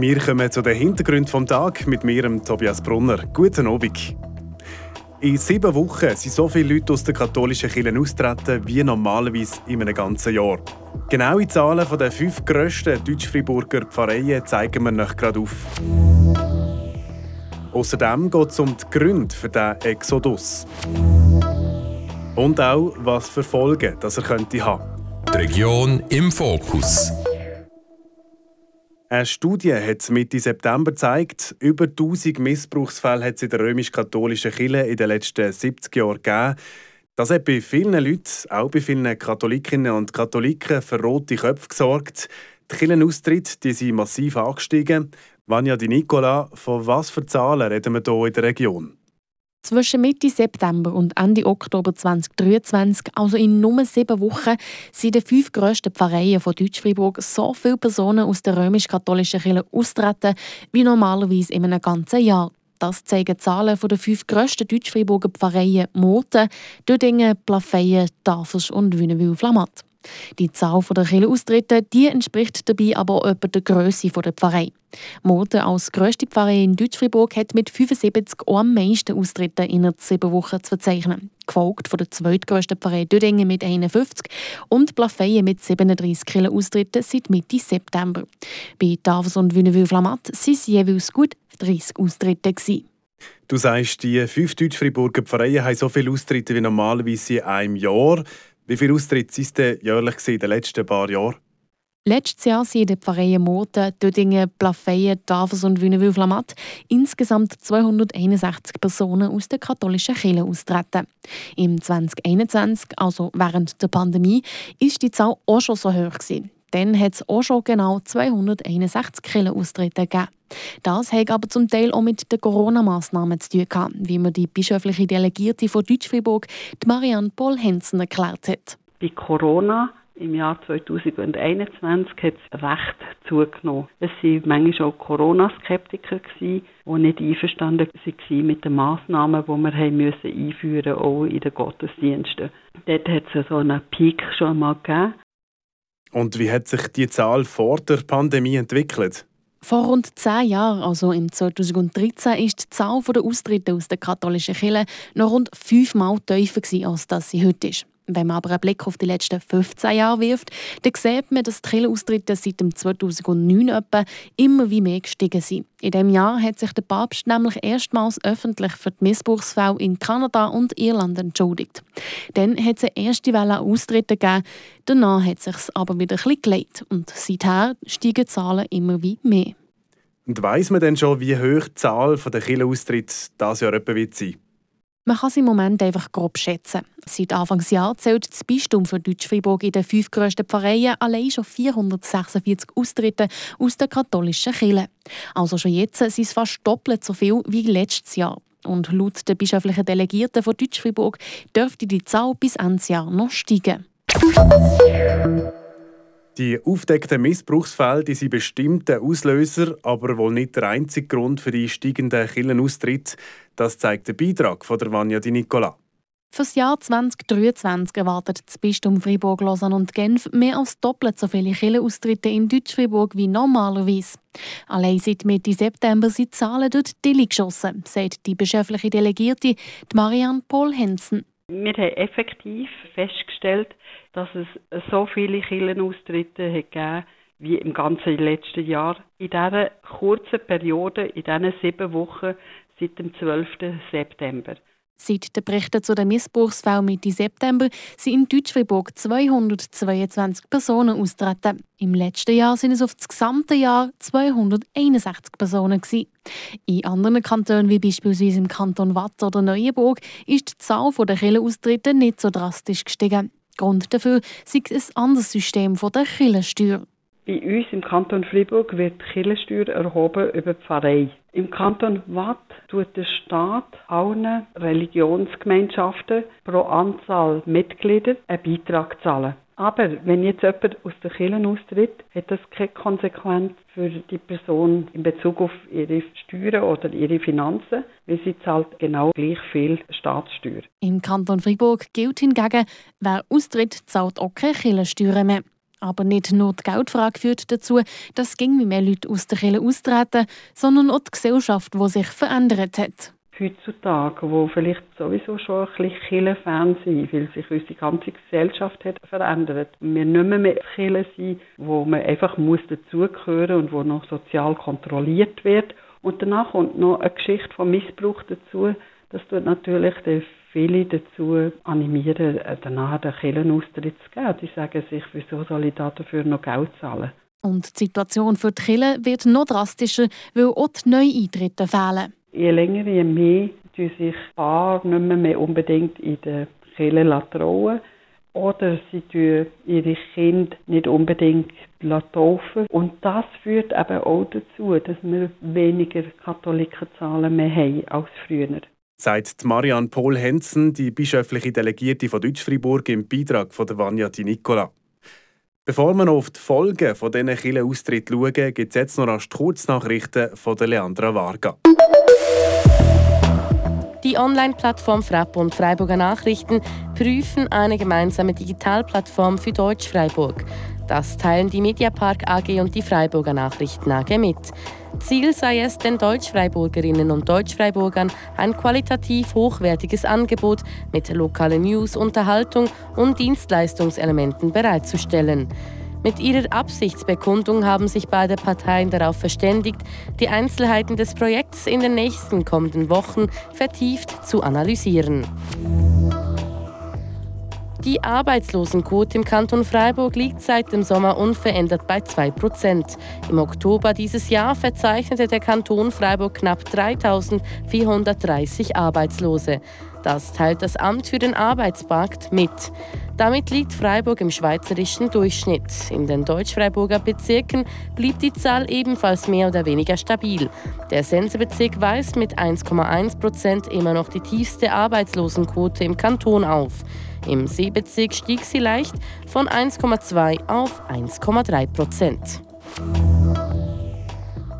Wir kommen zu den Hintergründen vom Tag mit mir, Tobias Brunner. Guten Abend. In sieben Wochen sind so viele Leute aus der katholischen Kirche austreten wie normalerweise in einem ganzen Jahr. Genaue Zahlen der fünf grössten Deutsch-Friburger Pfarreien zeigen wir euch gerade auf. Außerdem geht es um die Gründe für diesen Exodus. Und auch, was für Folgen das er könnte haben. Die Region im Fokus. Eine Studie hat Mitte September gezeigt, über 1000 Missbrauchsfälle hat es in der römisch-katholischen Kirche in den letzten 70 Jahren gegeben. Das hat bei vielen Leuten, auch bei vielen Katholikinnen und Katholiken, für rote Köpfe gesorgt. Die Kirchenaustritte die sind massiv angestiegen. Vanja Di Nicola, von was für Zahlen reden wir hier in der Region? Zwischen Mitte September und Ende Oktober 2023, also in nur sieben Wochen, sind die fünf grössten Pfarreien von Deutsch-Fribourg so viele Personen aus der römisch-katholischen Kirche austreten wie normalerweise in einem ganzen Jahr. Das zeigen Zahlen der fünf grössten Deutsch-Friburger Pfarreien Moten, Dödingen, Plafeyen, Tafels und Wünnewil-Flamatt. Die Zahl der Kirchenaustritte die entspricht dabei aber etwa der Größe der Pfarrei. Moten als grösste Pfarrei in Deutsch-Fribourg hat mit 75 am meisten Austritte innerhalb sieben Wochen zu verzeichnen. Gefolgt von der zweitgrössten Pfarrei Dödingen mit 51 und Plafeyen mit 37 Kirchenaustritten seit Mitte September. Bei Tafels und Wünnewil-Flamatt waren es jeweils gut 30 Austritte. Du sagst, die fünf Deutsch-Friburger Pfarreien haben so viele Austritte wie normalerweise in einem Jahr. Wie viele Austritte sind es jährlich in den letzten paar Jahren? Letztes Jahr sind in den Pfarreien Moten, Dödingen, Plafeyen, Tafels und Wünnewil-Flamatt insgesamt 261 Personen aus der katholischen Kirche austreten. Im 2021, also während der Pandemie, ist die Zahl auch schon so hoch. Gewesen. Dann hat es auch schon genau 261 Kirchenaustritte gegeben. Das hat aber zum Teil auch mit den Corona-Massnahmen zu tun gehabt, wie mir die bischöfliche Delegierte von Deutsch-Fribourg, Marianne Paul Hensen, erklärt hat. Bei Corona im Jahr 2021 hat es recht zugenommen. Es waren manchmal auch Corona-Skeptiker, die nicht einverstanden waren mit den Massnahmen, die wir einführen mussten, auch in den Gottesdiensten. Dort hat es so einen Peak schon mal gegeben. Und wie hat sich die Zahl vor der Pandemie entwickelt? Vor rund zehn Jahren, also im 2013, ist die Zahl der Austritte aus der katholischen Kirche noch rund fünfmal tiefer als das sie heute ist. Wenn man aber einen Blick auf die letzten 15 Jahre wirft, dann sieht man, dass die Kirchenaustritte seit dem 2009 etwa immer wie mehr gestiegen sind. In diesem Jahr hat sich der Papst nämlich erstmals öffentlich für die Missbrauchsfälle in Kanada und Irland entschuldigt. Dann hat es eine erste Welle Austritte gegeben, danach hat es sich aber wieder ein gelegt und seither steigen die Zahlen immer wie mehr. Und weiss man denn schon, wie hoch die Zahl der Kirchenaustritte dieses Jahr etwa wird sein? Man kann es im Moment einfach grob schätzen. Seit Anfangsjahr zählt das Bistum für Deutsch-Fribourg in den fünf grössten Pfarreien allein schon 446 Austritte aus der katholischen Kirche. Also schon jetzt sind es fast doppelt so viel wie letztes Jahr. Und laut der bischöflichen Delegierten von Deutsch-Fribourg dürfte die Zahl bis Ende Jahr noch steigen. Die aufdeckten Missbrauchsfälle die sind bestimmt der Auslöser, aber wohl nicht der einzige Grund für die steigenden Killenaustritte. Das zeigt der Beitrag von der Vanja Di Nicola. Für das Jahr 2023 erwartet das Bistum Fribourg, Lausanne und Genf mehr als doppelt so viele Kirchenaustritte in Deutsch-Fribourg wie normalerweise. Allein seit Mitte September sind die Zahlen durch die Dille geschossen, sagt die bischöfliche Delegierte Marianne Paul Hensen. Wir haben effektiv festgestellt, dass es so viele Kirchenaustritte hat gegeben wie im ganzen letzten Jahr. In dieser kurzen Periode, in diesen sieben Wochen seit dem 12. September. Seit den Berichten zu den Missbrauchsfällen Mitte September sind in Deutsch-Fribourg 222 Personen austreten. Im letzten Jahr sind es auf das gesamte Jahr 261 Personen. Gewesen. In anderen Kantonen, wie beispielsweise im Kanton Watt oder Neuenburg, ist die Zahl der Kirchenaustritte nicht so drastisch gestiegen. Grund dafür ist ein anderes System der Kirchensteuer. Bei uns im Kanton Fribourg wird die Kirchensteuer erhoben über die Pfarrei. Im Kanton Watt tut der Staat allen Religionsgemeinschaften pro Anzahl Mitglieder einen Beitrag zahlen. Aber wenn jetzt jemand aus der Kirche austritt, hat das keine Konsequenz für die Person in Bezug auf ihre Steuern oder ihre Finanzen, weil sie zahlt genau gleich viel Staatssteuer. Im Kanton Fribourg gilt hingegen, wer austritt, zahlt auch keine Kirchensteuern mehr. Aber nicht nur die Geldfrage führt dazu, dass ging mehr Leute aus der Kirche austreten, sondern auch die Gesellschaft, die sich verändert hat heutzutage, wo vielleicht sowieso schon ein bisschen Kirchenfan sind, weil sich unsere ganze Gesellschaft hat verändert. Wir nicht mehr mit Kirche sind, wo man einfach muss dazugehören und wo noch sozial kontrolliert wird. Und danach kommt noch eine Geschichte von Missbrauch dazu. Das tut natürlich viele dazu animieren, danach den Kirchenaustritt zu geben. Die sagen sich, wieso soll ich dafür noch Geld zahlen? Und die Situation für die Kirche wird noch drastischer, weil auch die Neueintritte fehlen je länger, je mehr tun sich Paare nicht mehr, mehr unbedingt in der Kirche trauen. Oder sie tun ihre Kinder nicht unbedingt taufen. Und das führt eben auch dazu, dass wir weniger Katholikenzahlen mehr haben als früher. Sagt Marianne Paul Hensen, die bischöfliche Delegierte von Deutsch-Fribourg, im Beitrag von der Vanya Di Nicola. Bevor wir noch auf die Folgen von diesen Kirchenaustritten schauen, gibt es jetzt noch rasch Kurznachrichten von Leandra Varga. Die Online-Plattform Frapp und Freiburger Nachrichten prüfen eine gemeinsame Digitalplattform für Deutsch-Freiburg. Das teilen die Mediapark AG und die Freiburger Nachrichten AG mit. Ziel sei es, den Deutsch-Freiburgerinnen und Deutsch-Freiburgern ein qualitativ hochwertiges Angebot mit lokalen News, Unterhaltung und Dienstleistungselementen bereitzustellen. Mit ihrer Absichtsbekundung haben sich beide Parteien darauf verständigt, die Einzelheiten des Projekts in den nächsten kommenden Wochen vertieft zu analysieren. Die Arbeitslosenquote im Kanton Freiburg liegt seit dem Sommer unverändert bei 2%. Im Oktober dieses Jahr verzeichnete der Kanton Freiburg knapp 3430 Arbeitslose. Das teilt das Amt für den Arbeitsmarkt mit. Damit liegt Freiburg im schweizerischen Durchschnitt. In den Deutsch-Freiburger Bezirken blieb die Zahl ebenfalls mehr oder weniger stabil. Der Sensebezirk weist mit 1,1 Prozent immer noch die tiefste Arbeitslosenquote im Kanton auf. Im Seebezirk stieg sie leicht von 1,2 auf 1,3 Prozent.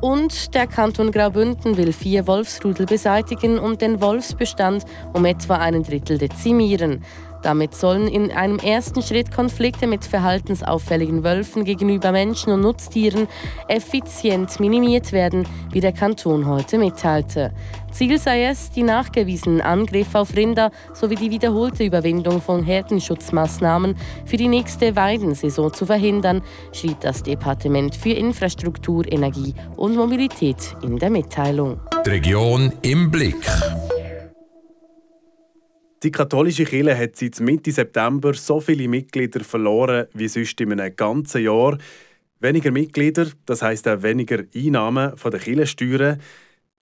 Und der Kanton Graubünden will vier Wolfsrudel beseitigen und den Wolfsbestand um etwa einen Drittel dezimieren. Damit sollen in einem ersten Schritt Konflikte mit verhaltensauffälligen Wölfen gegenüber Menschen und Nutztieren effizient minimiert werden, wie der Kanton heute mitteilte. Ziel sei es, die nachgewiesenen Angriffe auf Rinder sowie die wiederholte Überwindung von Herdenschutzmaßnahmen für die nächste Weidensaison zu verhindern, schrieb das Departement für Infrastruktur, Energie und Mobilität in der Mitteilung. Die Region im Blick. Die katholische Kirche hat seit Mitte September so viele Mitglieder verloren wie sonst in einem ganzen Jahr. Weniger Mitglieder, das heißt auch weniger Einnahmen von der Kirchensteuern.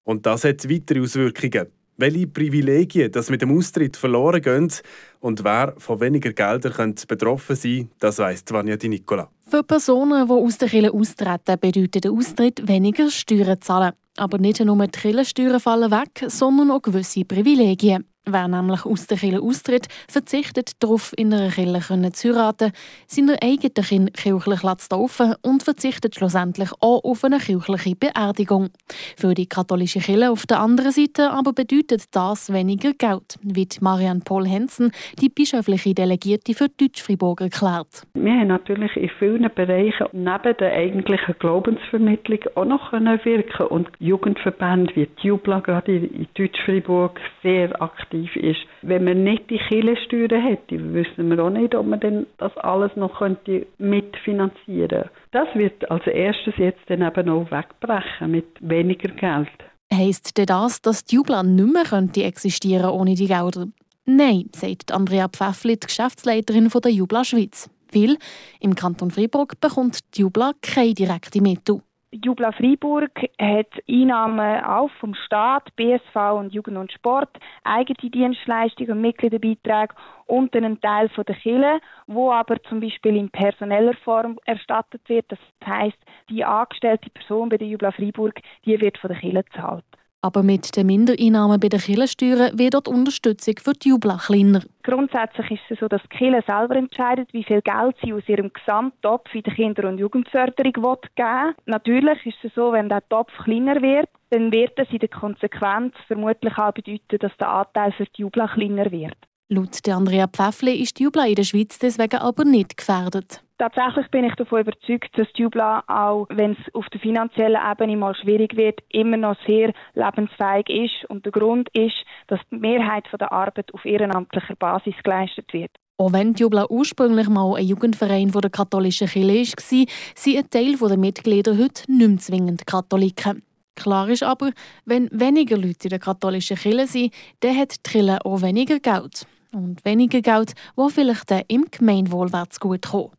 Und das hat weitere Auswirkungen. Welche Privilegien das mit dem Austritt verloren gehen und wer von weniger Geldern betroffen sein das weiss Vanja Di Nicola. Für Personen, die aus der Kirche austreten, bedeutet der Austritt weniger Steuern zahlen. Aber nicht nur die Kirchensteuern fallen weg, sondern auch gewisse Privilegien. Wer nämlich aus der Kirche austritt, verzichtet darauf, in einer Kirche zu heiraten, seine eigenen Kinder kirchlich zu taufen und verzichtet schlussendlich auch auf eine kirchliche Beerdigung. Für die katholische Kirche auf der anderen Seite aber bedeutet das weniger Geld, wie Marianne Paul Hensen, die bischöfliche Delegierte für Deutsch-Fribourg, erklärt. Wir haben natürlich in vielen Bereichen neben der eigentlichen Glaubensvermittlung auch noch wirken und Jugendverbände wie die Jubla gerade in Deutsch-Fribourg sehr aktiv aktiv ist. Wenn man nicht die Kirchensteuern hätte, wissen wir auch nicht, ob man denn das alles noch könnte mitfinanzieren. Das wird als erstes jetzt dann eben auch wegbrechen mit weniger Geld. Heißt denn das, dass die Jubla nicht mehr könnte existieren ohne die Gelder? Nein, sagt Andrea Pfäffli, die Geschäftsleiterin der Jubla Schweiz. Weil im Kanton Freiburg bekommt die Jubla keine direkte Mittel. Jubla Freiburg hat Einnahmen auch vom Staat, BSV und Jugend und Sport, eigene Dienstleistungen und Mitgliederbeiträge und einen Teil von der Kirche, wo aber zum Beispiel in personeller Form erstattet wird. Das heißt, die angestellte Person bei der Jubla Freiburg, die wird von der Kirche gezahlt. Aber mit den Mindereinnahmen bei den Kirchensteuern wird die Unterstützung für die Jubla kleiner. Grundsätzlich ist es so, dass die Kirche selber entscheidet, wie viel Geld sie aus ihrem Gesamttopf in die Kinder- und Jugendförderung geben will. Natürlich ist es so, wenn der Topf kleiner wird, dann wird es in der Konsequenz vermutlich auch bedeuten, dass der Anteil für die Jubla kleiner wird. Laut Andrea Pfäffle ist die Jubla in der Schweiz deswegen aber nicht gefährdet. Tatsächlich bin ich davon überzeugt, dass Jubla, auch wenn es auf der finanziellen Ebene mal schwierig wird, immer noch sehr lebensfähig ist. Und der Grund ist, dass die Mehrheit der Arbeit auf ehrenamtlicher Basis geleistet wird. Auch wenn Jubla ursprünglich mal ein Jugendverein der katholischen Kirche war, sind ein Teil der Mitglieder heute nicht mehr zwingend Katholiken. Klar ist aber, wenn weniger Leute in der katholischen Kirche sind, dann hat die Kirche auch weniger Geld. Und weniger Geld, wo vielleicht im Gemeinwohl gut kommen.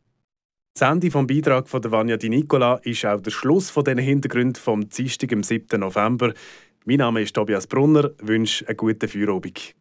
Das Ende des Beitrags von Vanja Di Nicola ist auch der Schluss von diesen Hintergründen vom Dienstag, am 7. November. Mein Name ist Tobias Brunner, wünsche einen guten Feierabend.